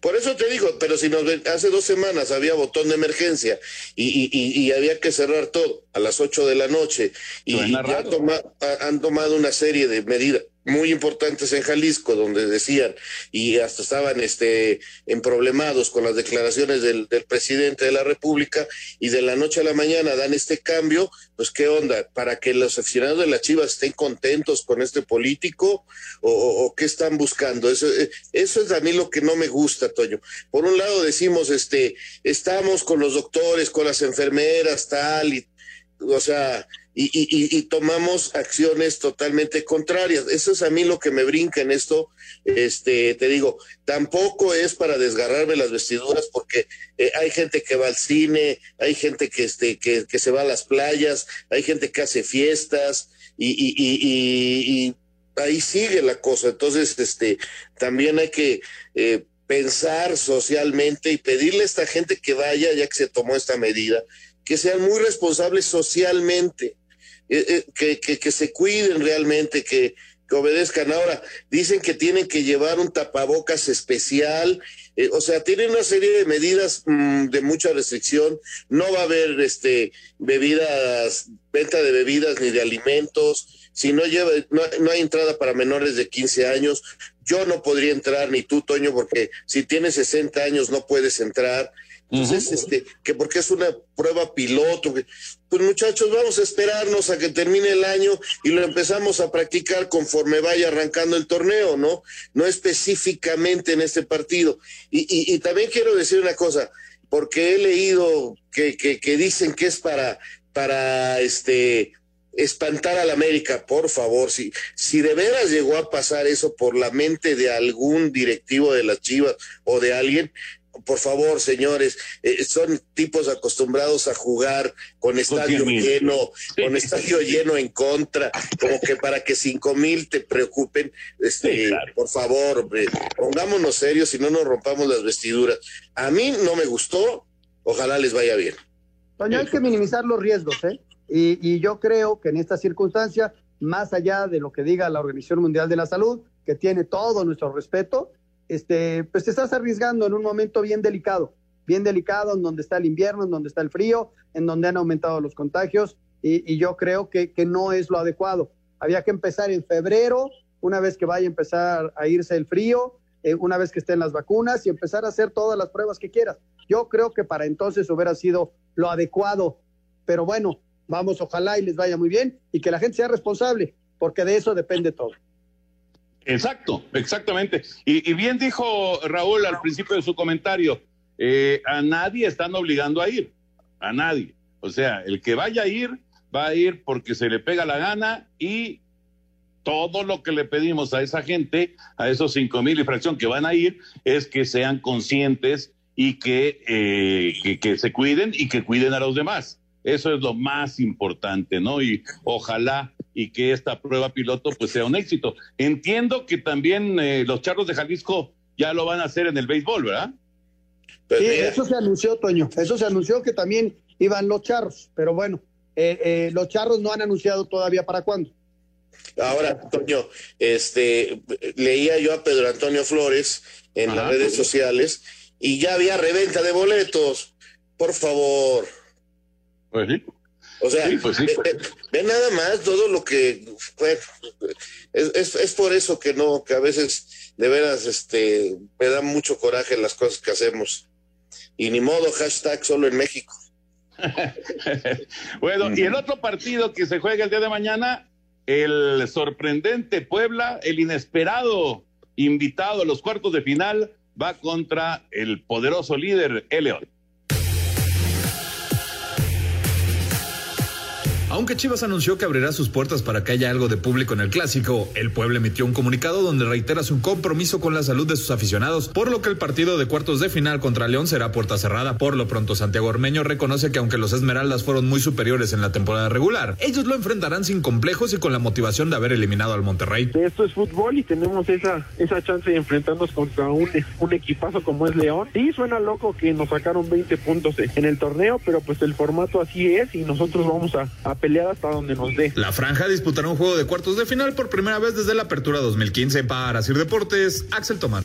Por eso te digo, pero si nos hace dos semanas había botón de emergencia y, y, había que cerrar todo a las ocho de la noche y, ya toma, han tomado una serie de medidas muy importantes en Jalisco, donde decían, y hasta estaban este, emproblemados con las declaraciones del, presidente de la República, y de la noche a la mañana dan este cambio, pues qué onda, para que los aficionados de la Chivas estén contentos con este político, o, o, qué están buscando. Eso, eso es a mí lo que no me gusta, Toño. Por un lado decimos, este, estamos con los doctores, con las enfermeras, tal, y, o sea, y, y, tomamos acciones totalmente contrarias. Eso es a mí lo que me brinca en esto. Este, te digo, tampoco es para desgarrarme las vestiduras porque eh, hay gente que va al cine, hay gente que, este, que, que se va a las playas, hay gente que hace fiestas y, y ahí sigue la cosa. Entonces, este, también hay que eh, pensar socialmente y pedirle a esta gente que vaya, ya que se tomó esta medida, que sean muy responsables socialmente eh, que, que, que, se cuiden realmente, que, obedezcan. Ahora, dicen que tienen que llevar un tapabocas especial, eh, o sea, tienen una serie de medidas mmm, de mucha restricción. No va a haber este, bebidas, venta de bebidas ni de alimentos. Si no lleva, no, no hay entrada para menores de 15 años. Yo no podría entrar, ni tú, Toño, porque si tienes 60 años no puedes entrar. Entonces, uh -huh. este, que porque es una prueba piloto, que, pues muchachos, vamos a esperarnos a que termine el año y lo empezamos a practicar conforme vaya arrancando el torneo, ¿no? No específicamente en este partido. Y, y, y también quiero decir una cosa, porque he leído que, que, que dicen que es para, para este espantar a la América, por favor, si, si de veras llegó a pasar eso por la mente de algún directivo de las Chivas o de alguien, por favor, señores, eh, son tipos acostumbrados a jugar con estadio lleno, con estadio lleno en contra, como que para que cinco mil te preocupen, este, por favor, pongámonos serios y no nos rompamos las vestiduras. A mí no me gustó, ojalá les vaya bien. Toño, hay que minimizar los riesgos, ¿eh? Y, y yo creo que en esta circunstancia, más allá de lo que diga la Organización Mundial de la Salud, que tiene todo nuestro respeto, este, pues te estás arriesgando en un momento bien delicado, bien delicado, en donde está el invierno, en donde está el frío, en donde han aumentado los contagios, y, yo creo que, que, no es lo adecuado. Había que empezar en febrero, una vez que vaya a empezar a irse el frío, eh, una vez que estén las vacunas, y empezar a hacer todas las pruebas que quieras. Yo creo que para entonces hubiera sido lo adecuado, pero bueno, vamos, ojalá y les vaya muy bien y que la gente sea responsable, porque de eso depende todo. Exacto, exactamente. Y, bien dijo Raúl al principio de su comentario, eh, a nadie están obligando a ir, a nadie. O sea, el que vaya a ir, va a ir porque se le pega la gana y todo lo que le pedimos a esa gente, a esos cinco mil y fracción que van a ir, es que sean conscientes y que, eh, que se cuiden y que cuiden a los demás. Eso es lo más importante, ¿no? Y ojalá y que esta prueba piloto pues sea un éxito. Entiendo que también eh, los charros de Jalisco ya lo van a hacer en el béisbol, ¿verdad? Sí, eso se anunció, Toño. Eso se anunció que también iban los charros, pero bueno, eh, eh, los charros no han anunciado todavía para cuándo. Ahora, Toño, este, leía yo a Pedro Antonio Flores en las redes sociales y ya había reventa de boletos. Por favor. Pues sí. O sea, pues ve, nada más todo lo que fue. Es, es, por eso que no, que a veces de veras este, me da mucho coraje las cosas que hacemos. Y ni modo, hashtag solo en México. bueno, y el otro partido que se juega el día de mañana, el sorprendente Puebla, el inesperado invitado a los cuartos de final, va contra el poderoso líder, el Aunque Chivas anunció que abrirá sus puertas para que haya algo de público en el clásico, el pueblo emitió un comunicado donde reitera su compromiso con la salud de sus aficionados, por lo que el partido de cuartos de final contra León será puerta cerrada. Por lo pronto, Santiago Ormeño reconoce que aunque los Esmeraldas fueron muy superiores en la temporada regular, ellos lo enfrentarán sin complejos y con la motivación de haber eliminado al Monterrey. Esto es fútbol y tenemos esa, esa chance de enfrentarnos contra un, un equipazo como es León. Sí, suena loco que nos sacaron 20 puntos en el torneo, pero pues el formato así es y nosotros vamos a, a pelear hasta donde nos dé. La franja disputará un juego de cuartos de final por primera vez desde la apertura 2015 para Sir Deportes, Axel Tomás.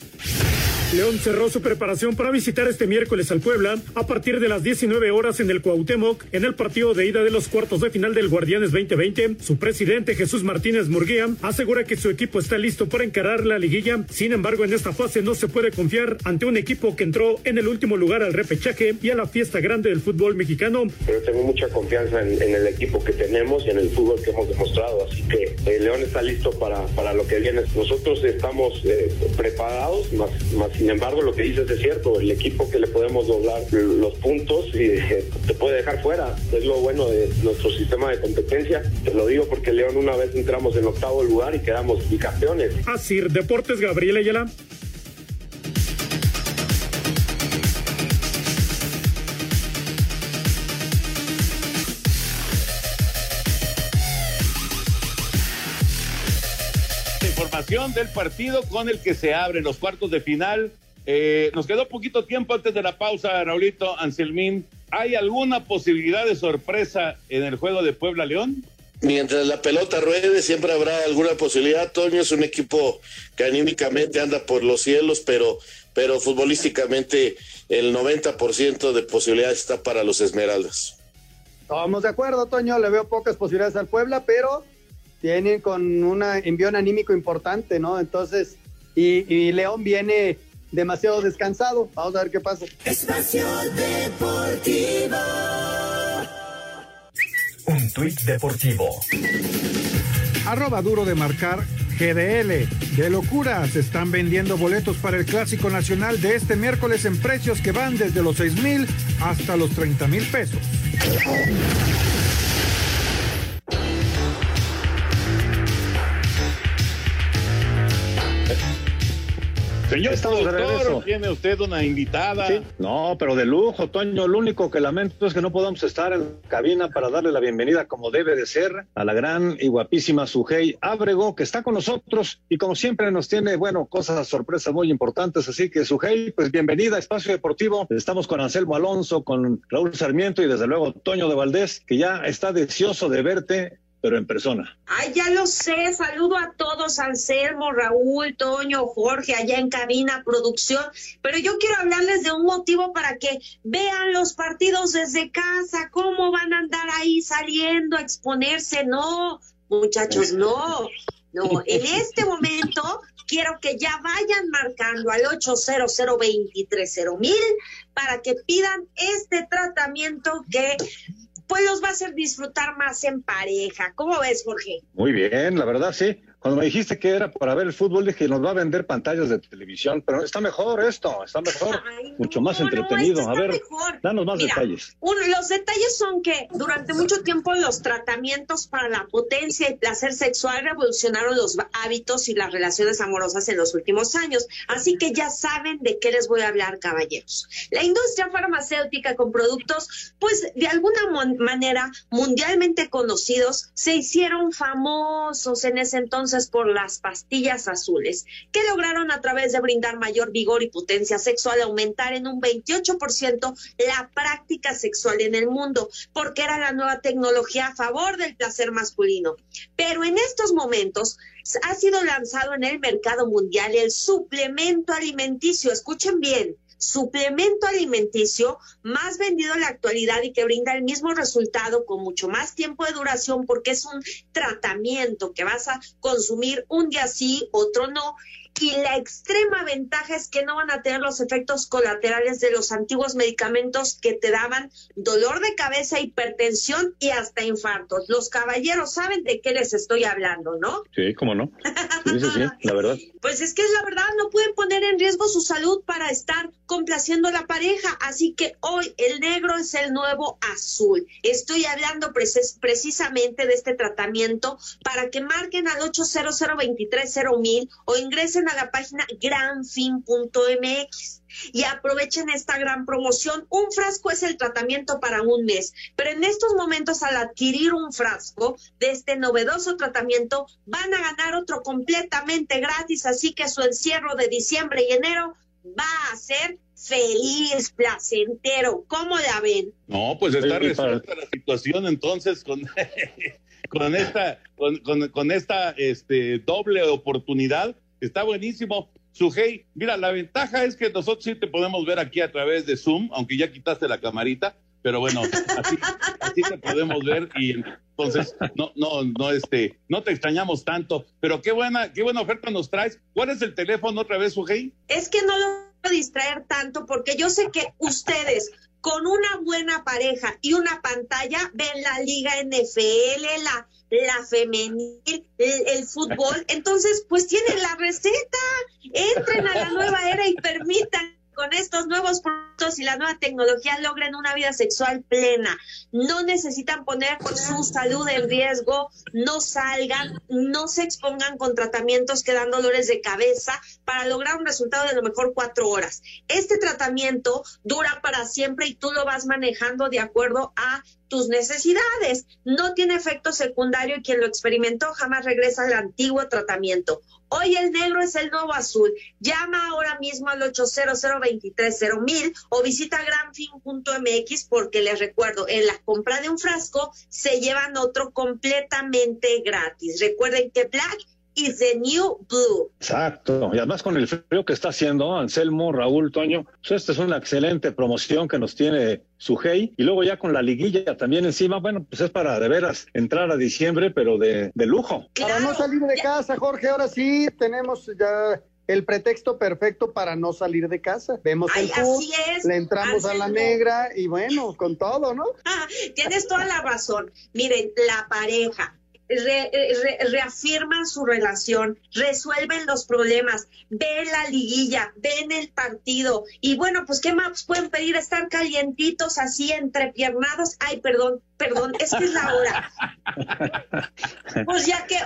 León cerró su preparación para visitar este miércoles al Puebla a partir de las 19 horas en el Cuauhtémoc en el partido de ida de los cuartos de final del Guardianes 2020. Su presidente Jesús Martínez Murguía asegura que su equipo está listo para encarar la liguilla. Sin embargo, en esta fase no se puede confiar ante un equipo que entró en el último lugar al repechaje y a la fiesta grande del fútbol mexicano. Pero tengo mucha confianza en, el equipo que tenemos y en el fútbol que hemos demostrado, así que el León está listo para, para lo que viene. Nosotros estamos eh, preparados, más, más sin embargo, lo que dices es cierto, el equipo que le podemos doblar los puntos y eh, te puede dejar fuera. Es lo bueno de nuestro sistema de competencia. Te lo digo porque León una vez entramos en octavo lugar y quedamos bicampeones. Así, Deportes Gabriel Ayala. Información del partido con el que se abren los cuartos de final eh, nos quedó poquito tiempo antes de la pausa, Raulito Anselmín. ¿Hay alguna posibilidad de sorpresa en el juego de Puebla León? Mientras la pelota ruede, siempre habrá alguna posibilidad. Toño es un equipo que anímicamente anda por los cielos, pero, pero futbolísticamente el 90% de posibilidades está para los Esmeraldas. Estamos de acuerdo, Toño. Le veo pocas posibilidades al Puebla, pero tienen con un envión anímico importante, ¿no? Entonces, y, y León viene demasiado descansado. Vamos a ver qué pasa. Espacio Deportivo. Un tuit deportivo. Arroba duro de marcar GDL. De locura, se están vendiendo boletos para el Clásico Nacional de este miércoles en precios que van desde los 6 mil hasta los 30 mil pesos. Señor Estamos de productor, regreso. tiene usted una invitada. Sí. No, pero de lujo, Toño. Lo único que lamento es que no podamos estar en cabina para darle la bienvenida como debe de ser a la gran y guapísima Sujei Ábrego, que está con nosotros y como siempre nos tiene, bueno, cosas, sorpresas muy importantes. Así que Sujei, pues bienvenida a Espacio Deportivo. Estamos con Anselmo Alonso, con Raúl Sarmiento y desde luego Toño de Valdés, que ya está deseoso de verte, pero en persona. Ay, ya lo sé. Saludo a todos, Anselmo, Raúl, Toño, Jorge, allá en cabina, producción. Pero yo quiero hablarles de un motivo para que vean los partidos desde casa, cómo van a andar ahí saliendo a exponerse. No, muchachos, no. No, en este momento quiero que ya vayan marcando al 800 mil para que pidan este tratamiento que pues los va a hacer disfrutar más en pareja. ¿Cómo ves, Jorge? Muy bien, la verdad sí. Cuando me dijiste que era para ver el fútbol, dije, nos va a vender pantallas de televisión, pero está mejor esto, está mejor, mucho más entretenido. a ver, mejor. danos más Mira, detalles. uno, los detalles son que durante mucho tiempo los tratamientos para la potencia y placer sexual revolucionaron los hábitos y las relaciones amorosas en los últimos años. Así que ya saben de qué les voy a hablar, caballeros. La industria farmacéutica con productos, pues de alguna manera mundialmente conocidos, se hicieron famosos en ese entonces por las pastillas azules, que lograron a través de brindar mayor vigor y potencia sexual aumentar en un 28% la práctica sexual en el mundo, porque era la nueva tecnología a favor del placer masculino. Pero en estos momentos ha sido lanzado en el mercado mundial el suplemento alimenticio, escuchen bien, suplemento alimenticio más vendido en la actualidad y que brinda el mismo resultado con mucho más tiempo de duración porque es un tratamiento que vas a consumir un día sí, otro no. Y la extrema ventaja es que no van a tener los efectos colaterales de los antiguos medicamentos que te daban dolor de cabeza, hipertensión y hasta infartos. Los caballeros saben de qué les estoy hablando, ¿no? Sí, cómo no. Sí, sí, sí, la verdad. Pues es que es la verdad, no pueden poner en riesgo su salud para estar complaciendo a la pareja. Así que hoy el negro es el nuevo azul. Estoy hablando precis- precisamente de este tratamiento para que marquen al 800 mil o ingresen a la página granfin.mx y aprovechen esta gran promoción. Un frasco es el tratamiento para un mes, pero en estos momentos al adquirir un frasco de este novedoso tratamiento van a ganar otro completamente gratis, así que su encierro de diciembre y enero va a ser feliz, placentero. ¿Cómo la ven? No, pues está resuelta la situación entonces con, con esta, con, con- con esta este, doble oportunidad. Está buenísimo. Sujei, mira, la ventaja es que nosotros sí te podemos ver aquí a través de Zoom, aunque ya quitaste la camarita, pero bueno, así, te podemos ver y entonces no, no, no, este, no te extrañamos tanto. Pero qué buena, qué buena oferta nos traes. ¿Cuál es el teléfono otra vez, Sujei? es que no lo voy a distraer tanto porque yo sé que ustedes con una buena pareja y una pantalla ven la liga NFL, la, la femenil, el, fútbol. Entonces, pues tienen la receta. Entren a la nueva era y permitan con estos nuevos productos y la nueva tecnología logren una vida sexual plena. No necesitan poner su salud en riesgo, no salgan, no se expongan con tratamientos que dan dolores de cabeza para lograr un resultado de lo mejor cuatro horas. Este tratamiento dura para siempre y tú lo vas manejando de acuerdo a tus necesidades. No tiene efecto secundario y quien lo experimentó jamás regresa al antiguo tratamiento. Hoy el negro es el nuevo azul. Llama ahora mismo al 800 mil o visita granfin.mx porque les recuerdo, en la compra de un frasco se llevan otro completamente gratis. Recuerden que Black is the new blue. Exacto. Y además con el frío que está haciendo, Anselmo, Raúl, Toño, pues esta es una excelente promoción que nos tiene Sujei. Y luego ya con la liguilla también encima, bueno, pues es para de veras entrar a diciembre, pero de, de lujo. Para no salir de casa, Jorge, ahora sí tenemos ya el pretexto perfecto para no salir de casa. Vemos Ay, el así es, le entramos a la negra y bueno, con todo, ¿no? Ah, Tienes toda la razón. Miren, la pareja, reafirman su relación, resuelven los problemas, ven la liguilla, ven el partido y bueno, pues ¿qué más pueden pedir? Estar calientitos así, entrepiernados. Ay, perdón, perdón, es que es la hora. Pues ya que,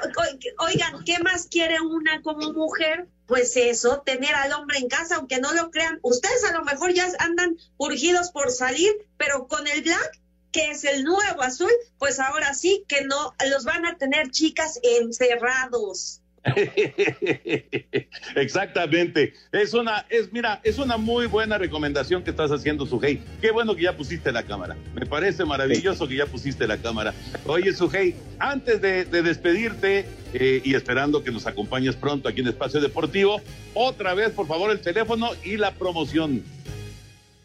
oigan, ¿qué más quiere una como mujer? Pues eso, tener al hombre en casa, aunque no lo crean. Ustedes a lo mejor ya andan urgidos por salir, pero con el black que es el nuevo azul, pues ahora sí que no los van a tener chicas encerrados. Exactamente. Es una, es, mira, es una muy buena recomendación que estás haciendo, Sujei. Qué bueno que ya pusiste la cámara. Me parece maravilloso que ya pusiste la cámara. Oye, Sujei, antes de, despedirte eh, y esperando que nos acompañes pronto aquí en Espacio Deportivo, otra vez, por favor, el teléfono y la promoción.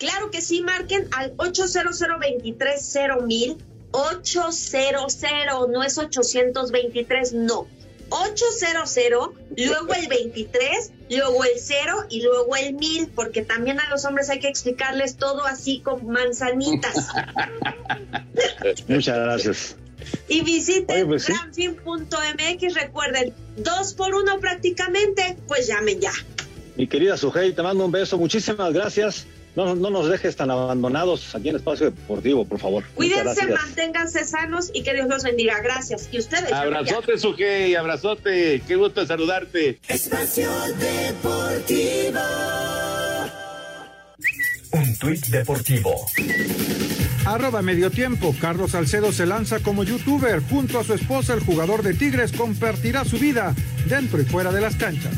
Claro que sí, marquen al 800 mil 800, no es 823, no. 800, luego el 23, luego el 0 y luego el 1000, porque también a los hombres hay que explicarles todo así con manzanitas. Muchas gracias. Y visiten pues granfin.mx, recuerden, dos por uno prácticamente, pues llamen ya. Mi querida Sujei, te mando un beso, muchísimas gracias no, no nos dejes tan abandonados aquí en Espacio Deportivo, por favor. Cuídense, manténganse sanos y que Dios los bendiga. Gracias. Y ustedes. Abrazote, Sujei, abrazote. Qué gusto saludarte. Espacio Deportivo. Un tuit deportivo. Arroba medio tiempo. Carlos Salcedo se lanza como youtuber. Junto a su esposa, el jugador de Tigres compartirá su vida dentro y fuera de las canchas.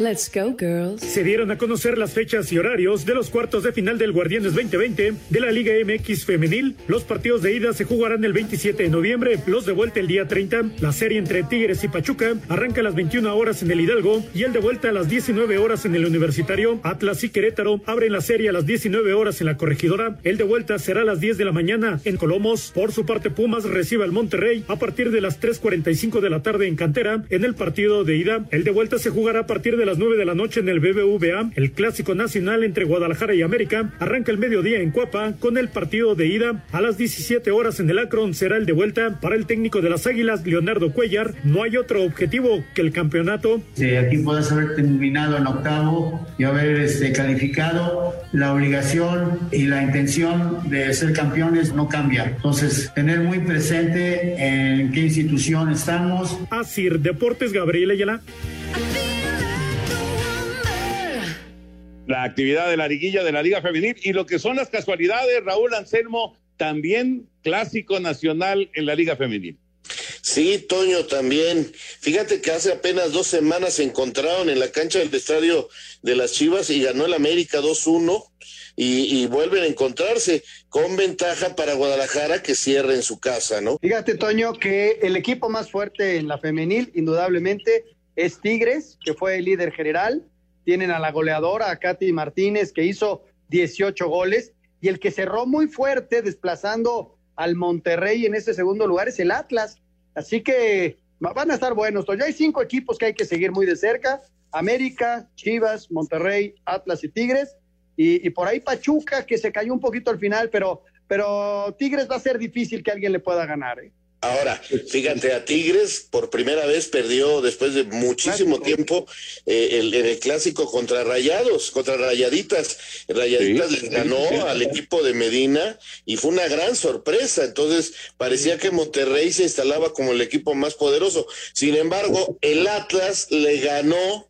Let's go, girls. Se dieron a conocer las fechas y horarios de los cuartos de final del Guardianes 2020 de la Liga MX Femenil. Los partidos de ida se jugarán el 27 de noviembre, los de vuelta el día 30. La serie entre Tigres y Pachuca arranca a las 21 horas en el Hidalgo y el de vuelta a las 19 horas en el Universitario. Atlas y Querétaro abren la serie a las 19 horas en la Corregidora. El de vuelta será a las 10 de la mañana en Colomos. Por su parte, Pumas recibe al Monterrey a partir de las 3.45 de la tarde en Cantera. En el partido de ida, el de vuelta se jugará a partir de las 9 de la noche en el BBVA, el clásico nacional entre Guadalajara y América arranca el mediodía en Cuapa con el partido de ida. A las 17 horas en el Akron será el de vuelta para el técnico de las Águilas, Leonardo Cuellar. No hay otro objetivo que el campeonato. Si aquí puedes haber terminado en octavo y haber este, calificado, la obligación y la intención de ser campeones no cambia. Entonces, tener muy presente en qué institución estamos. Asir Deportes Gabriel Ayala. La actividad de la liguilla de la Liga Femenil y lo que son las casualidades, Raúl Anselmo, también clásico nacional en la Liga Femenil. Sí, Toño, también. Fíjate que hace apenas dos semanas se encontraron en la cancha del estadio de las Chivas y ganó el América 2-1 y, y, vuelven a encontrarse con ventaja para Guadalajara que cierre en su casa, ¿no? Fíjate, Toño, que el equipo más fuerte en la femenil, indudablemente, es Tigres, que fue el líder general tienen a la goleadora, a Katy Martínez, que hizo 18 goles, y el que cerró muy fuerte desplazando al Monterrey en ese segundo lugar es el Atlas. Así que van a estar buenos. Ya hay cinco equipos que hay que seguir muy de cerca. América, Chivas, Monterrey, Atlas y Tigres. Y, por ahí Pachuca, que se cayó un poquito al final, pero, pero Tigres va a ser difícil que alguien le pueda ganar. ¿eh? Ahora, fíjate, a Tigres por primera vez perdió después de muchísimo tiempo eh, el, el, clásico contra Rayados, contra Rayaditas. Rayaditas les ganó al equipo de Medina y fue una gran sorpresa. Entonces parecía que Monterrey se instalaba como el equipo más poderoso. Sin embargo, el Atlas le ganó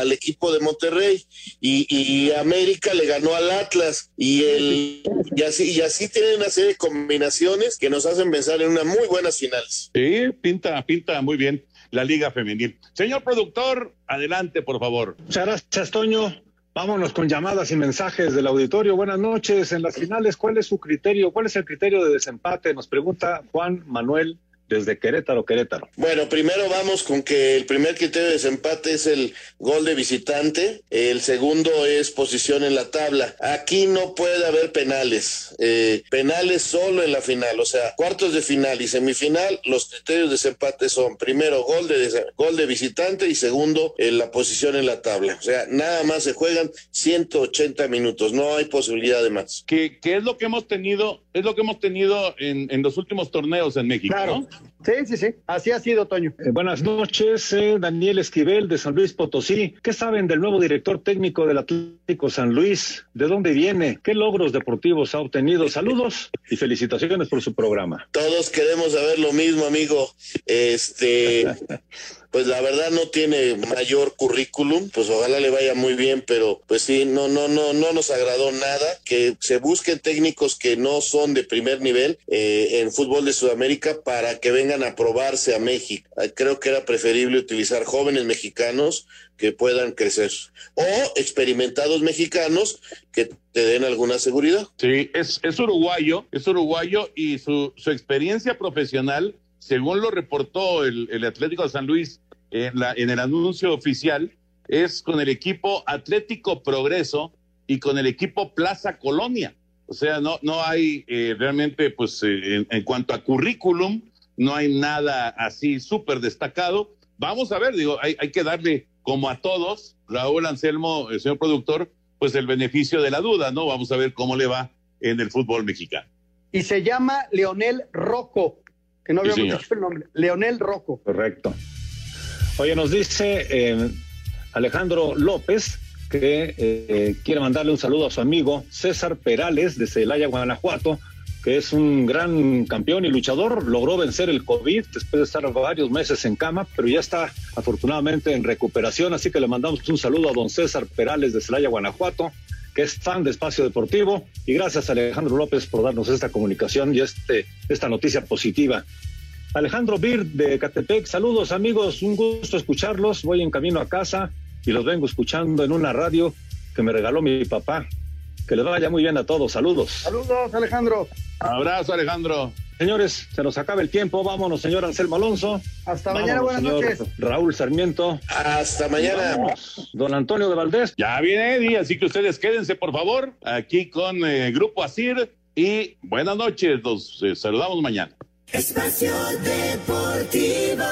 al equipo de Monterrey y, y, América le ganó al Atlas y, el, y, así, y así tienen una serie de combinaciones que nos hacen pensar en unas muy buenas finales. Sí, pinta, pinta muy bien la Liga Femenil. Señor productor, adelante, por favor. Muchas gracias, Toño. Vámonos con llamadas y mensajes del auditorio. Buenas noches. En las finales, ¿cuál es su criterio? ¿Cuál es el criterio de desempate? Nos pregunta Juan Manuel desde Querétaro, Querétaro. Bueno, primero vamos con que el primer criterio de desempate es el gol de visitante, el segundo es posición en la tabla. Aquí no puede haber penales, eh, penales solo en la final, o sea, cuartos de final y semifinal, los criterios de desempate son primero gol de, gol de visitante y segundo en la posición en la tabla. O sea, nada más se juegan 180 minutos, no hay posibilidad de más. ¿Qué, qué es lo que hemos tenido? Es lo que hemos tenido en, en los últimos torneos en México, Claro. ¿no? Sí, sí, sí. Así ha sido, Toño. Eh, buenas noches, eh, Daniel Esquivel de San Luis Potosí. ¿Qué saben del nuevo director técnico del Atlético San Luis? ¿De dónde viene? ¿Qué logros deportivos ha obtenido? Saludos y felicitaciones por su programa. Todos queremos saber lo mismo, amigo. Este, pues la verdad no tiene mayor currículum, pues ojalá le vaya muy bien, pero pues sí, no, no, no, no nos agradó nada. Que se busquen técnicos que no son de primer nivel eh, en fútbol de Sudamérica para que vengan a probarse a México. Eh, Creo que era preferible utilizar jóvenes mexicanos que puedan crecer o experimentados mexicanos que te den alguna seguridad. Sí, es, es uruguayo, es uruguayo y su, su experiencia profesional, según lo reportó el, Atlético de San Luis en, el anuncio oficial, es con el equipo Atlético Progreso y con el equipo Plaza Colonia. O sea, no, no hay eh, realmente, pues, eh, en, en cuanto a currículum, no hay nada así súper destacado. Vamos a ver, digo, hay, hay que darle, como a todos, Raúl Anselmo, el señor productor, pues el beneficio de la duda, ¿no? Vamos a ver cómo le va en el fútbol mexicano. Y se llama Leonel Rocco, que no habíamos dicho el nombre. Leonel Rocco. Correcto. Oye, nos dice eh, Alejandro López que eh, quiere mandarle un saludo a su amigo César Perales de Celaya, Guanajuato, que es un gran campeón y luchador. Logró vencer el COVID después de estar varios meses en cama, pero ya está afortunadamente en recuperación. Así que le mandamos un saludo a don César Perales de Celaya, Guanajuato, que es fan de Espacio Deportivo. Y gracias a Alejandro López por darnos esta comunicación y este, esta noticia positiva. Alejandro Bir de Catepec, saludos amigos, un gusto escucharlos. Voy en camino a casa y los vengo escuchando en una radio que me regaló mi papá. Que les vaya muy bien a todos, saludos. Saludos, Alejandro. Abrazo, Alejandro. Señores, se nos acaba el tiempo. Vámonos, señor Anselmo Alonso. Hasta mañana, buenas noches. Raúl Sarmiento. Hasta mañana. Vámonos, Don Antonio de Valdés. Ya viene Eddie, así que ustedes quédense, por favor, aquí con eh, Grupo Asir y buenas noches. Los eh, saludamos mañana. Espacio Deportivo.